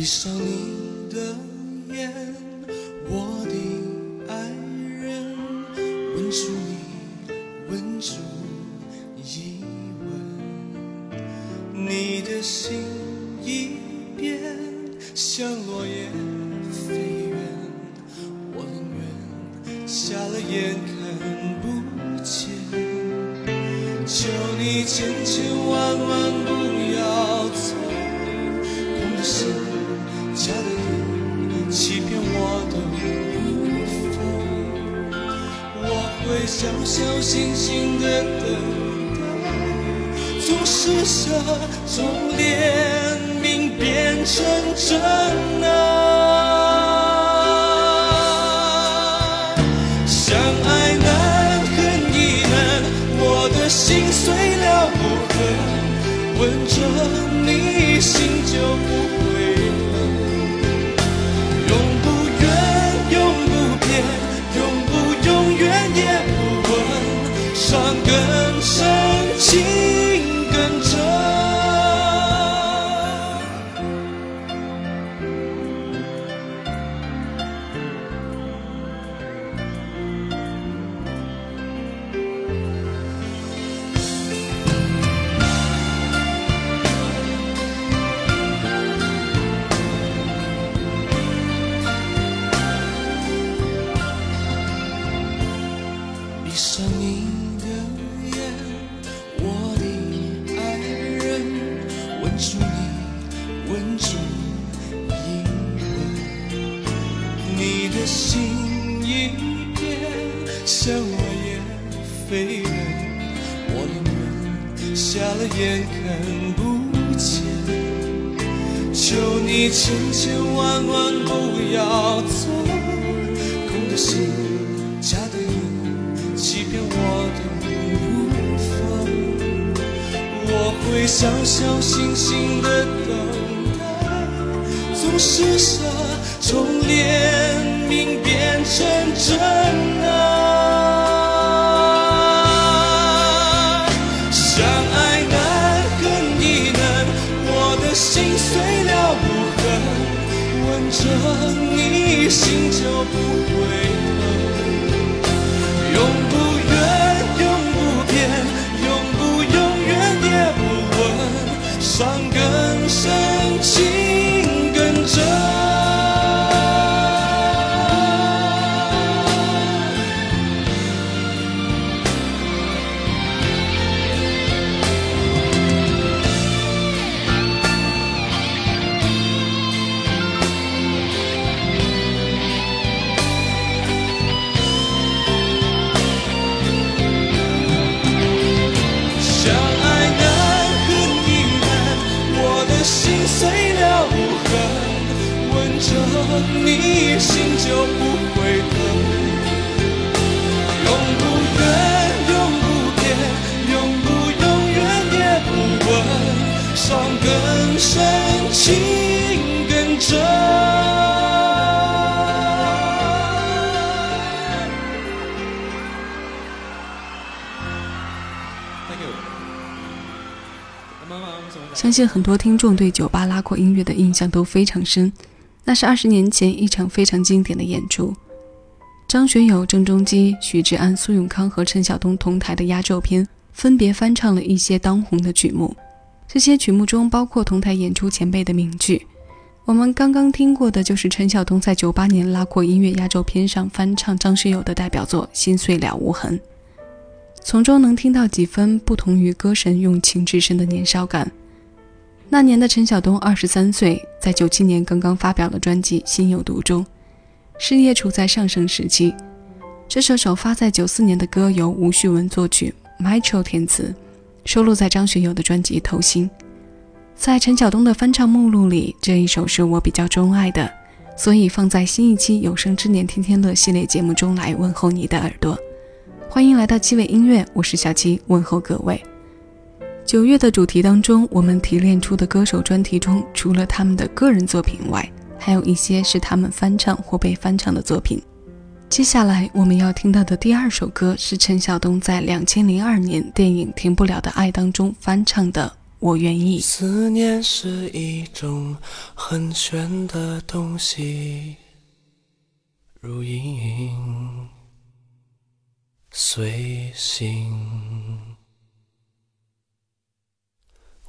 闭上你的眼，我的爱人，吻住你，吻住一吻，你的心一变，像落叶飞远，我宁愿瞎了眼看不见。求你千千万万不小小心心的等待，从施舍，从怜悯变成真爱。欺骗我都无妨。我会小小心心的等待，从施舍，从怜悯变成真爱。相爱难，恨亦难，我的心碎了无痕，吻着你心就不会问，相信很多听众对酒吧拉阔音乐的印象都非常深，那是二十年前一场非常经典的演出。张学友、郑中基、许志安、苏永康和陈晓东同台的压轴片，分别翻唱了一些当红的曲目。这些曲目中包括同台演出前辈的名句。我们刚刚听过的就是陈晓东在九八年拉阔音乐压轴片上翻唱张学友的代表作《心碎了无痕》，从中能听到几分不同于歌神用情至深的年少感。那年的陈晓东二十三岁，在九七年刚刚发表了专辑《心有独钟》，事业处在上升时期。这首首发在九四年的歌由吴旭文作曲，Michael 填词，收录在张学友的专辑《偷心》。在陈晓东的翻唱目录里，这一首是我比较钟爱的，所以放在新一期有生之年天天乐系列节目中来问候你的耳朵。欢迎来到七尾音乐，我是小七，问候各位。九月的主题当中，我们提炼出的歌手专题中，除了他们的个人作品外，还有一些是他们翻唱或被翻唱的作品。接下来我们要听到的第二首歌是陈晓东在两千零二年电影《停不了的爱》当中翻唱的《我愿意。思念是一种很玄的东西，如影随形，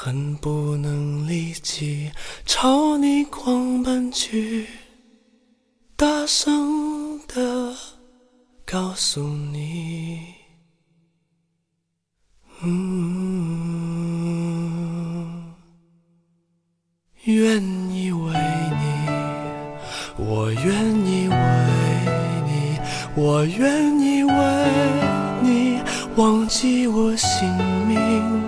恨不能立即朝你狂奔去，大声的告诉你。嗯，愿意为你，我愿意为你，我愿意为你忘记我姓名，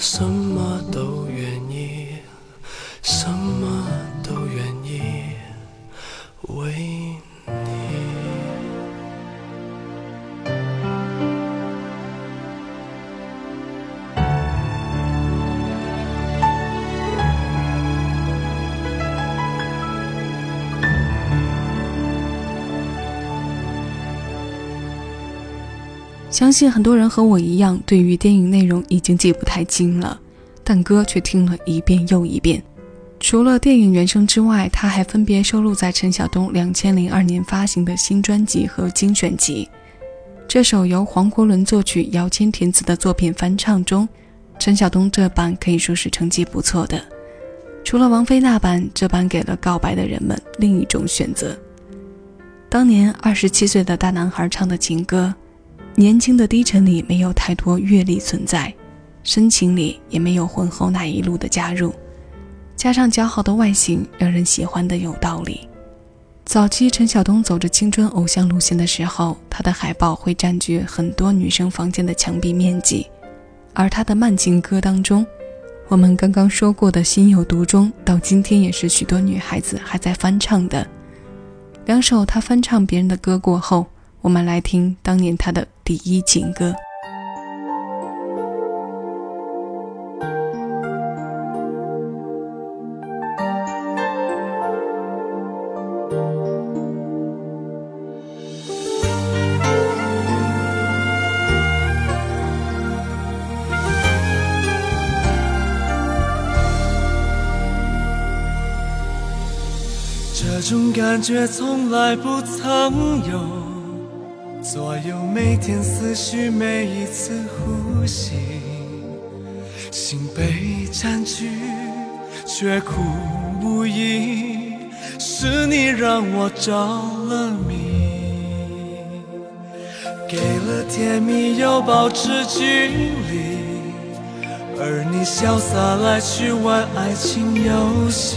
什么都相信很多人和我一样，对于电影内容已经记不太清了，但歌却听了一遍又一遍。除了电影原声之外，他还分别收录在陈晓东两千零二年发行的新专辑和精选集。这首由黄国伦作曲、姚谦填词的作品翻唱中，陈晓东这版可以说是成绩不错的。除了王菲那版，这版给了告白的人们另一种选择。当年二十七岁的大男孩唱的情歌，年轻的低沉里没有太多阅历存在，深情里也没有浑厚那一路的加入。加上姣好的外形，让人喜欢的有道理。早期陈晓东走着青春偶像路线的时候，他的海报会占据很多女生房间的墙壁面积，而他的慢情歌当中，我们刚刚说过的《心有独钟》，到今天也是许多女孩子还在翻唱的。两首她翻唱别人的歌过后，我们来听当年他的第一情歌。这种感觉从来不曾有，左右每天思绪，每一次呼吸，心被占据，却苦无依，是你让我着了迷，给了甜蜜又保持距离，而你潇洒来去玩爱情游戏。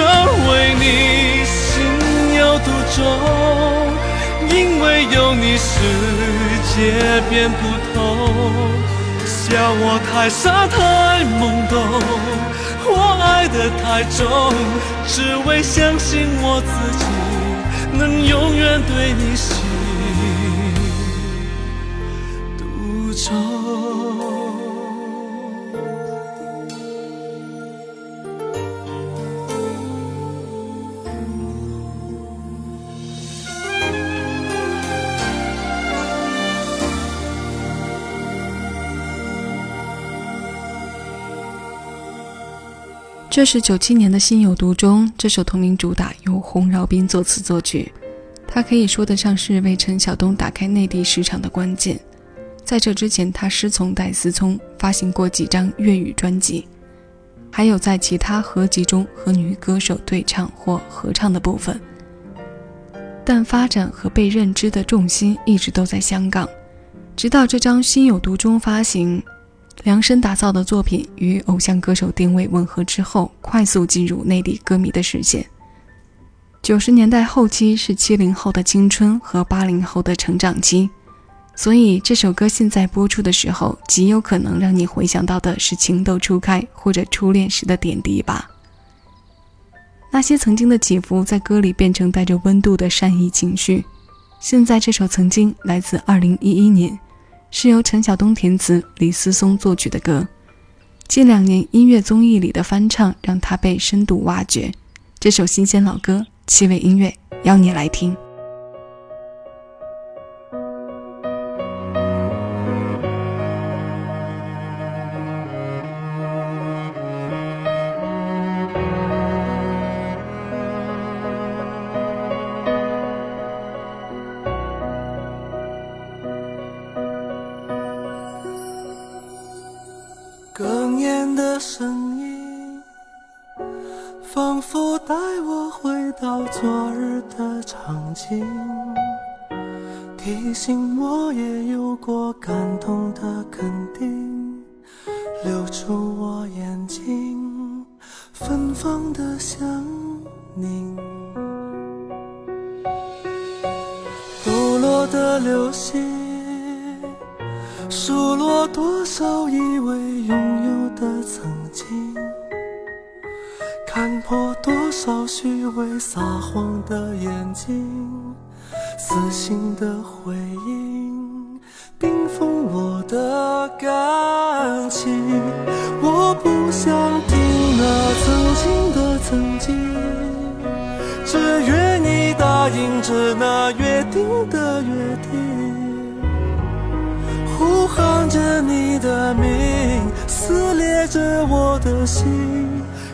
真为你心有独钟，因为有你世界变不同。笑我太傻太懵懂。我爱得太重，只为相信我自己能永远对你心这是九七年的《心有独钟》这首同名主打，由洪饶斌作词作曲。他可以说得上是为陈晓东打开内地市场的关键。在这之前，他师从戴思聪，发行过几张粤语专辑，还有在其他合集中和女歌手对唱或合唱的部分。但发展和被认知的重心一直都在香港。直到这张《心有独钟》发行，量身打造的作品与偶像歌手定位吻合之后，快速进入内地歌迷的视线。九十年代后期是七零后的青春和八零后的成长期，所以这首歌现在播出的时候，极有可能让你回想到的是情窦初开或者初恋时的点滴吧。那些曾经的起伏，在歌里变成带着温度的善意情绪。现在这首《曾经》来自二零一一年，是由陈晓东填词、李思松作曲的歌。近两年音乐综艺里的翻唱，让他被深度挖掘。这首新鲜老歌。七味音乐邀你来听。留住我眼睛芬芳的香凝。抖落的流星，数落多少以为拥有的曾经。看破多少虚伪撒谎的眼睛，死心的回应，感情。我不想听那曾经的曾经，只愿你答应着那约定的约定，呼喊着你的名，撕裂着我的心。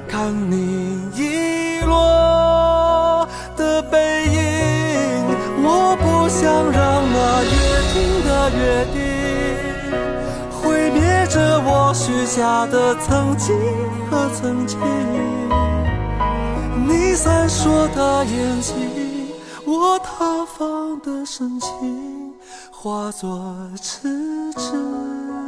看你遗落的背影，我不想让那约定的约定虚假的曾经和曾经。你闪烁的眼睛，我塌方的深情，化作痴痴。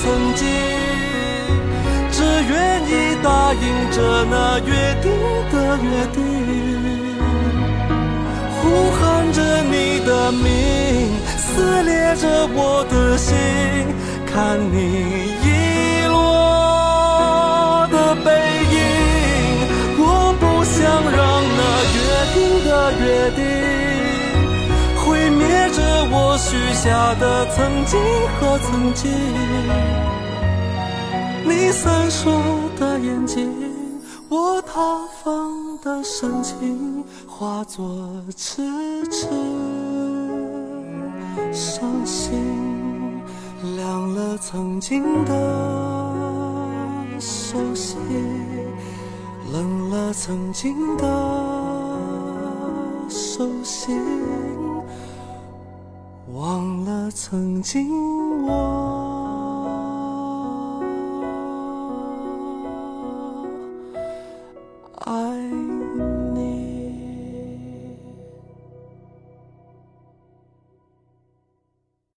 曾经，只愿意答应着那约定的约定，呼喊着你的名，撕裂着我的心，看你。下的曾经和曾经，你闪烁的眼睛，我塌方的深情，化作痴痴伤心，凉了曾经的熟悉，冷了曾经的。手心，忘了曾经我